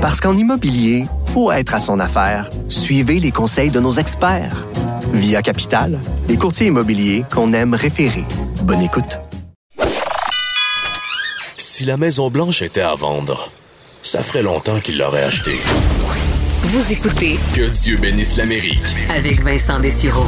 Parce qu'en immobilier, faut être à son affaire. Suivez les conseils de nos experts. Via Capital, les courtiers immobiliers qu'on aime référer. Bonne écoute. Si la Maison Blanche était à vendre, ça ferait longtemps qu'il l'aurait achetée. Vous écoutez Que Dieu bénisse l'Amérique. avec Vincent Dessureau.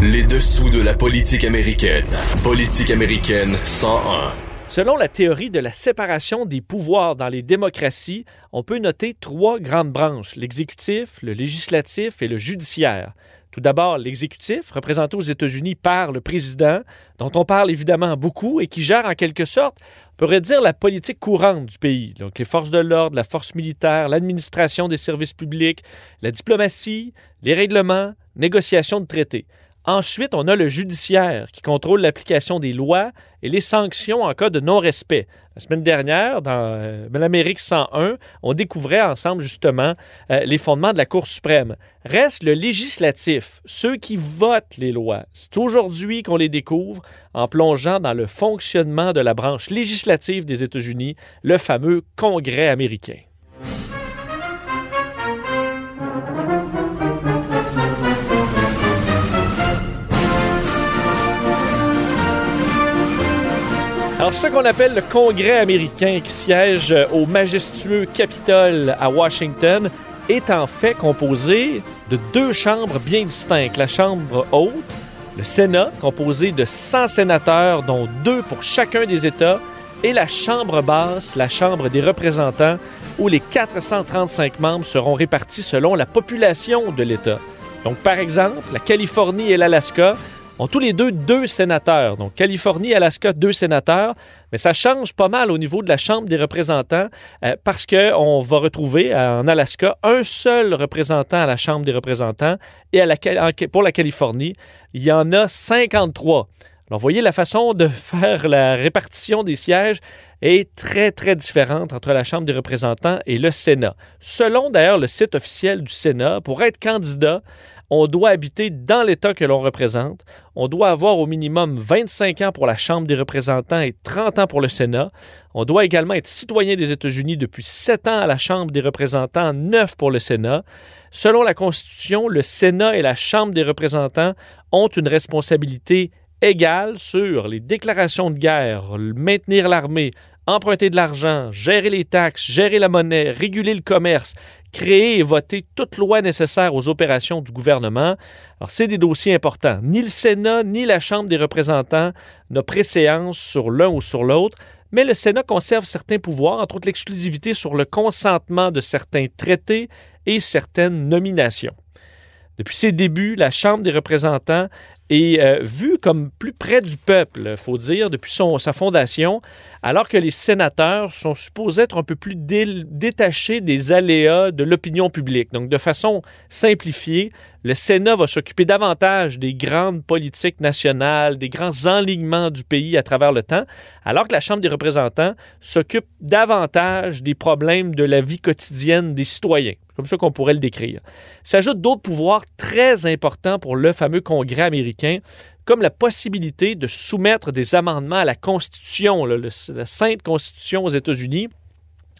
Les dessous de la politique américaine. Politique américaine 101. Selon la théorie de la séparation des pouvoirs dans les démocraties, on peut noter trois grandes branches, l'exécutif, le législatif et le judiciaire. Tout d'abord, l'exécutif, représenté aux États-Unis par le président, dont on parle évidemment beaucoup et qui gère en quelque sorte, on pourrait dire, la politique courante du pays. Donc les forces de l'ordre, la force militaire, l'administration des services publics, la diplomatie, les règlements, négociation de traités. Ensuite, on a le judiciaire qui contrôle l'application des lois et les sanctions en cas de non-respect. La semaine dernière, dans euh, l'Amérique 101, on découvrait ensemble justement euh, les fondements de la Cour suprême. Reste le législatif, ceux qui votent les lois. C'est aujourd'hui qu'on les découvre en plongeant dans le fonctionnement de la branche législative des États-Unis, le fameux Congrès américain. Ce qu'on appelle le Congrès américain qui siège au majestueux Capitole à Washington est en fait composé de deux chambres bien distinctes. La Chambre haute, le Sénat, composé de 100 sénateurs, dont deux pour chacun des États, et la Chambre basse, la Chambre des représentants, où les 435 membres seront répartis selon la population de l'État. Donc, par exemple, la Californie et l'Alaska ont tous les deux deux sénateurs. Donc, Californie Alaska, deux sénateurs. Mais ça change pas mal au niveau de la Chambre des représentants euh, parce qu'on va retrouver euh, en Alaska un seul représentant à la Chambre des représentants et pour la Californie, il y en a 53. Alors, vous voyez, la façon de faire la répartition des sièges est très, très différente entre la Chambre des représentants et le Sénat. Selon d'ailleurs le site officiel du Sénat, pour être candidat, on doit habiter dans l'État que l'on représente. On doit avoir au minimum 25 ans pour la Chambre des représentants et 30 ans pour le Sénat. On doit également être citoyen des États-Unis depuis 7 ans à la Chambre des représentants, 9 pour le Sénat. Selon la Constitution, le Sénat et la Chambre des représentants ont une responsabilité égale sur les déclarations de guerre, maintenir l'armée, emprunter de l'argent, gérer les taxes, gérer la monnaie, réguler le commerce, créer et voter toute loi nécessaire aux opérations du gouvernement. Alors, c'est des dossiers importants. Ni le Sénat ni la Chambre des représentants n'a préséance sur l'un ou sur l'autre, mais le Sénat conserve certains pouvoirs, entre autres l'exclusivité sur le consentement de certains traités et certaines nominations. Depuis ses débuts, la Chambre des représentants est euh, vue comme plus près du peuple, faut dire, depuis sa fondation, alors que les sénateurs sont supposés être un peu plus dé- détachés des aléas de l'opinion publique. Donc, de façon simplifiée, le Sénat va s'occuper davantage des grandes politiques nationales, des grands enlignements du pays à travers le temps, alors que la Chambre des représentants s'occupe davantage des problèmes de la vie quotidienne des citoyens. Comme ça qu'on pourrait le décrire. S'ajoutent d'autres pouvoirs très importants pour le fameux Congrès américain, comme la possibilité de soumettre des amendements à la Constitution, la Sainte Constitution aux États-Unis,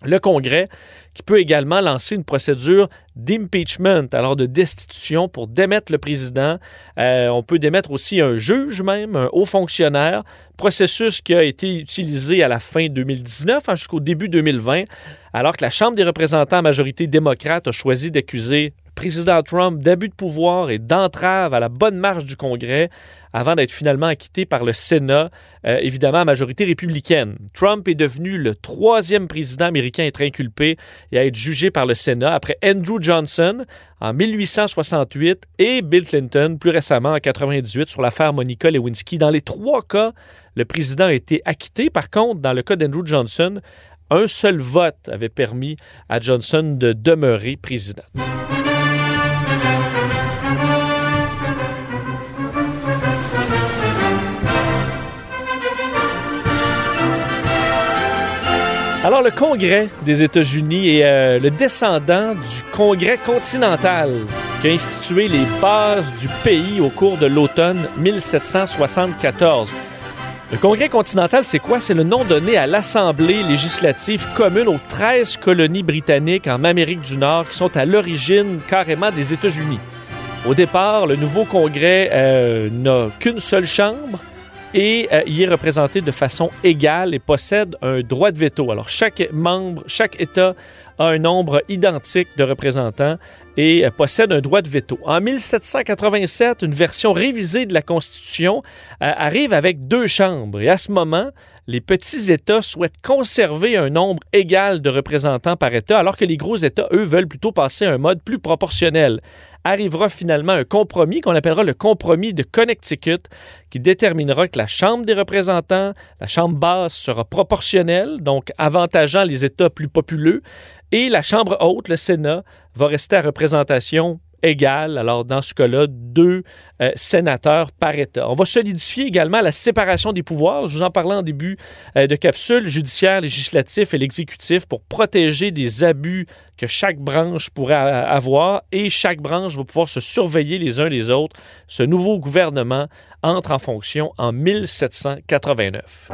le Congrès, qui peut également lancer une procédure d'impeachment, alors de destitution pour démettre le président. Euh, on peut démettre aussi un juge même, un haut fonctionnaire, processus qui a été utilisé à la fin 2019 hein, jusqu'au début 2020, alors que la Chambre des représentants à majorité démocrate a choisi d'accuser le président Trump d'abus de pouvoir et d'entrave à la bonne marche du Congrès avant d'être finalement acquitté par le Sénat, euh, évidemment à majorité républicaine. Trump est devenu le troisième président américain à être inculpé et à être jugé par le Sénat après Andrew Johnson en 1868 et Bill Clinton plus récemment en 98 sur l'affaire Monica Lewinsky. Dans les trois cas, le président a été acquitté. Par contre, dans le cas d'Andrew Johnson, un seul vote avait permis à Johnson de demeurer président. Alors, le Congrès des États-Unis est euh, le descendant du Congrès continental qui a institué les bases du pays au cours de l'automne 1774. Le Congrès continental, c'est quoi? C'est le nom donné à l'Assemblée législative commune aux 13 colonies britanniques en Amérique du Nord qui sont à l'origine carrément des États-Unis. Au départ, le nouveau Congrès euh, n'a qu'une seule chambre et euh, y est représenté de façon égale et possède un droit de veto. Alors, chaque membre, chaque État a un nombre identique de représentants et euh, possède un droit de veto. En 1787, une version révisée de la Constitution euh, arrive avec deux chambres et à ce moment, les petits États souhaitent conserver un nombre égal de représentants par État, alors que les gros États, eux, veulent plutôt passer à un mode plus proportionnel. Arrivera finalement un compromis qu'on appellera le compromis de Connecticut, qui déterminera que la Chambre des représentants, la Chambre basse, sera proportionnelle, donc avantageant les États plus populeux, et la Chambre haute, le Sénat, va rester à représentation Alors, dans ce cas-là, deux euh, sénateurs par État. On va solidifier également la séparation des pouvoirs. Je vous en parlais en début euh, de capsule, judiciaire, législatif et l'exécutif, pour protéger des abus que chaque branche pourrait avoir et chaque branche va pouvoir se surveiller les uns les autres. Ce nouveau gouvernement entre en fonction en 1789.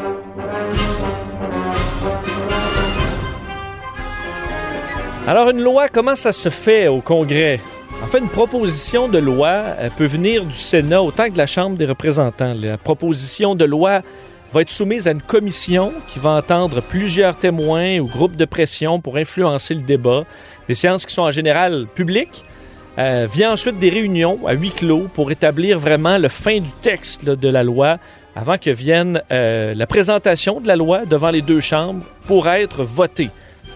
Alors, une loi, comment ça se fait au Congrès? En fait, une proposition de loi peut venir du Sénat autant que de la Chambre des représentants. La proposition de loi va être soumise à une commission qui va entendre plusieurs témoins ou groupes de pression pour influencer le débat. Des séances qui sont en général publiques. Euh, vient ensuite des réunions à huis clos pour établir vraiment le fin du texte de la loi avant que vienne euh, la présentation de la loi devant les deux chambres pour être votée.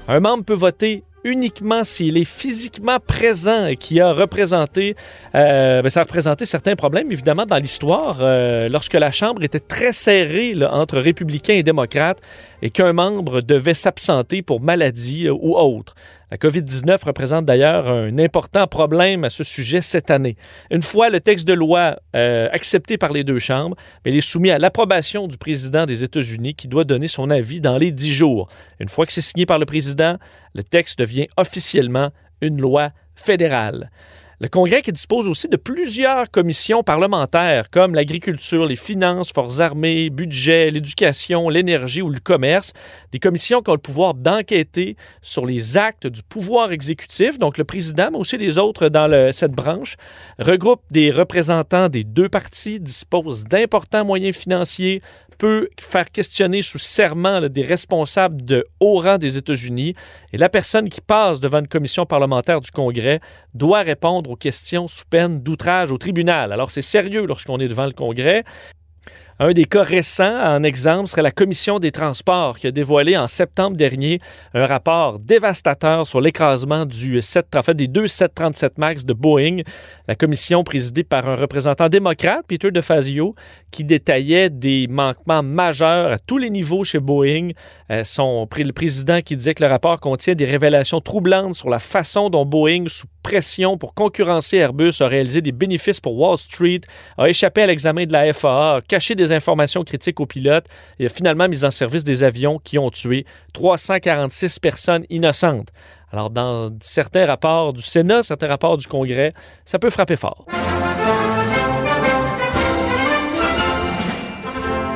Un membre peut voter uniquement s'il est physiquement présent et qui a représenté, euh, ben, ça a représenté certains problèmes, évidemment, dans l'histoire, euh, lorsque la Chambre était très serrée entre républicains et démocrates et qu'un membre devait s'absenter pour maladie euh, ou autre. La COVID-19 représente d'ailleurs un important problème à ce sujet cette année. Une fois le texte de loi euh, accepté par les deux chambres, il est soumis à l'approbation du président des États-Unis qui doit donner son avis dans les dix jours. Une fois que c'est signé par le président, le texte devient officiellement une loi fédérale. Le Congrès qui dispose aussi de plusieurs commissions parlementaires comme l'agriculture, les finances, forces armées, budget, l'éducation, l'énergie ou le commerce, des commissions qui ont le pouvoir d'enquêter sur les actes du pouvoir exécutif, donc le président, mais aussi les autres dans cette branche, regroupe des représentants des deux partis, dispose d'importants moyens financiers, peut faire questionner sous serment des responsables de haut rang des États-Unis. Et la personne qui passe devant une commission parlementaire du Congrès doit répondre aux questions sous peine d'outrage au tribunal. Alors c'est sérieux lorsqu'on est devant le Congrès. Un des cas récents, en exemple, serait la Commission des transports qui a dévoilé en septembre dernier un rapport dévastateur sur l'écrasement du 7, en fait, des deux 737 MAX de Boeing. La commission présidée par un représentant démocrate, Peter DeFazio, qui détaillait des manquements majeurs à tous les niveaux chez Boeing. Euh, son, le président qui disait que le rapport contient des révélations troublantes sur la façon dont Boeing, sous pression pour concurrencer Airbus, a réalisé des bénéfices pour Wall Street, a échappé à l'examen de la FAA, caché des informations critiques aux pilotes et a finalement mis en service des avions qui ont tué 346 personnes innocentes. Alors, dans certains rapports du Sénat, certains rapports du Congrès, ça peut frapper fort.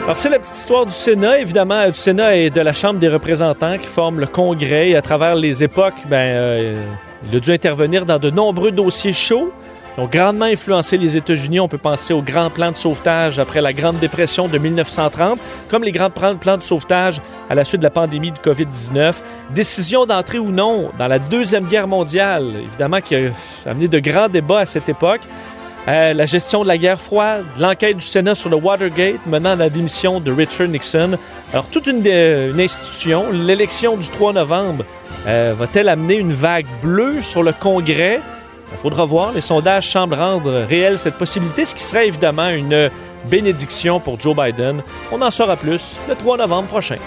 Alors, c'est la petite histoire du Sénat, évidemment, du Sénat et de la Chambre des représentants qui forment le Congrès. Et à travers les époques, ben, euh, il a dû intervenir dans de nombreux dossiers chauds ont grandement influencé les États-Unis. On peut penser aux grands plans de sauvetage après la Grande Dépression de 1930, comme les grands plans de sauvetage à la suite de la pandémie de COVID-19. Décision d'entrer ou non dans la Deuxième Guerre mondiale, évidemment, qui a amené de grands débats à cette époque. Euh, la gestion de la guerre froide, l'enquête du Sénat sur le Watergate menant à la démission de Richard Nixon. Alors, toute une, une institution, l'élection du 3 novembre, euh, va-t-elle amener une vague bleue sur le Congrès? Il faudra voir. Les sondages semblent rendre réelle cette possibilité, ce qui serait évidemment une bénédiction pour Joe Biden. On en saura plus le 3 novembre prochain.